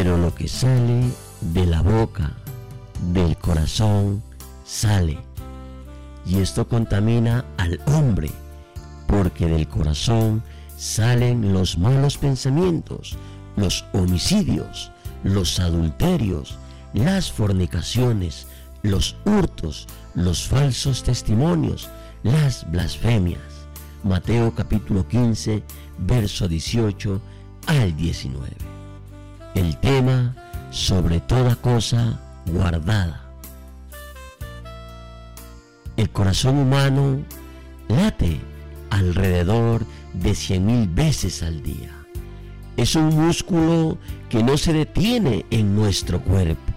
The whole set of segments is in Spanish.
pero lo que sale de la boca, del corazón, sale. Y esto contamina al hombre, porque del corazón salen los malos pensamientos, los homicidios, los adulterios, las fornicaciones, los hurtos, los falsos testimonios, las blasfemias. Mateo capítulo 15, verso 18 al 19. El tema sobre toda cosa guardada. El corazón humano late alrededor de cien mil veces al día. Es un músculo que no se detiene en nuestro cuerpo.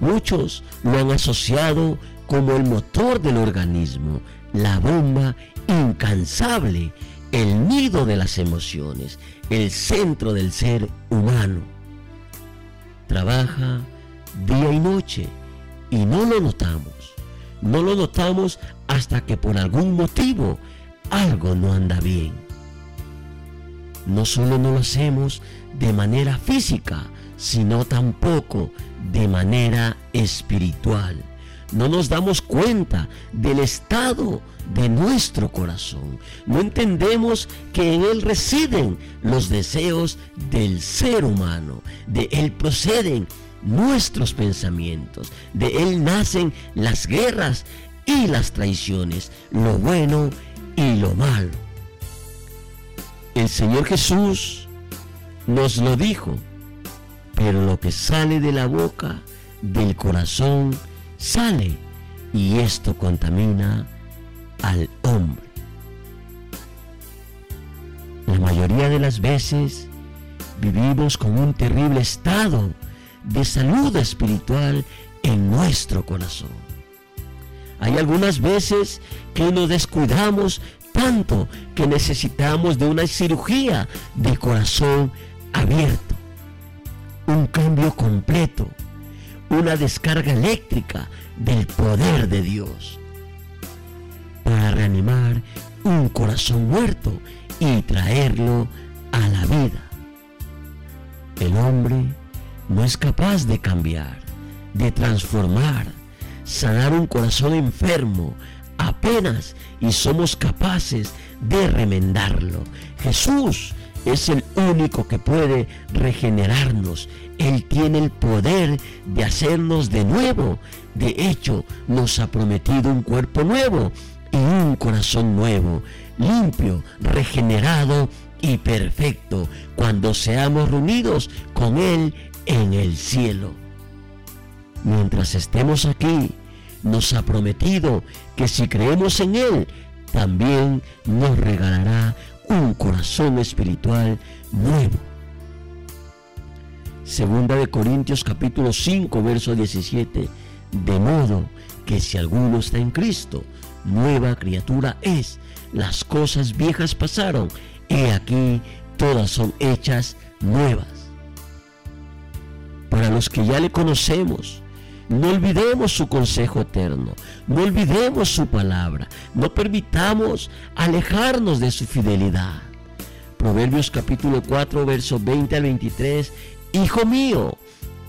Muchos lo han asociado como el motor del organismo, la bomba incansable, el nido de las emociones, el centro del ser humano. Trabaja día y noche y no lo notamos. No lo notamos hasta que por algún motivo algo no anda bien. No solo no lo hacemos de manera física, sino tampoco de manera espiritual. No nos damos cuenta del estado de nuestro corazón. No entendemos que en él residen los deseos del ser humano. De él proceden nuestros pensamientos. De él nacen las guerras y las traiciones, lo bueno y lo malo. El Señor Jesús nos lo dijo, pero lo que sale de la boca, del corazón, sale y esto contamina al hombre. La mayoría de las veces vivimos con un terrible estado de salud espiritual en nuestro corazón. Hay algunas veces que nos descuidamos tanto que necesitamos de una cirugía de corazón abierto, un cambio completo, una descarga eléctrica del poder de Dios para reanimar un corazón muerto y traerlo a la vida. El hombre no es capaz de cambiar, de transformar, sanar un corazón enfermo apenas y somos capaces de remendarlo. Jesús es el único que puede regenerarnos. Él tiene el poder de hacernos de nuevo. De hecho, nos ha prometido un cuerpo nuevo y un corazón nuevo, limpio, regenerado y perfecto cuando seamos reunidos con Él en el cielo. Mientras estemos aquí, nos ha prometido que si creemos en Él, también nos regalará un corazón espiritual nuevo. Segunda de Corintios capítulo 5, verso 17. De modo que si alguno está en Cristo, nueva criatura es. Las cosas viejas pasaron, y aquí todas son hechas nuevas. Para los que ya le conocemos, no olvidemos su consejo eterno, no olvidemos su palabra, no permitamos alejarnos de su fidelidad. Proverbios capítulo 4, versos 20 al 23. Hijo mío,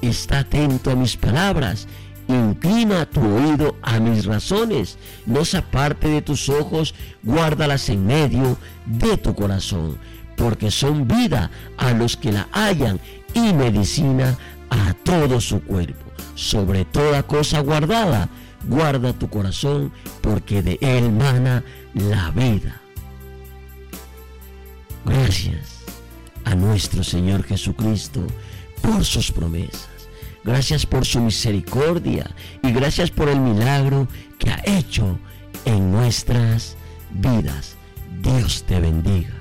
está atento a mis palabras, inclina tu oído a mis razones, no se aparte de tus ojos, guárdalas en medio de tu corazón, porque son vida a los que la hallan y medicina a todo su cuerpo sobre toda cosa guardada, guarda tu corazón, porque de él mana la vida. Gracias a nuestro Señor Jesucristo por sus promesas. Gracias por su misericordia y gracias por el milagro que ha hecho en nuestras vidas. Dios te bendiga.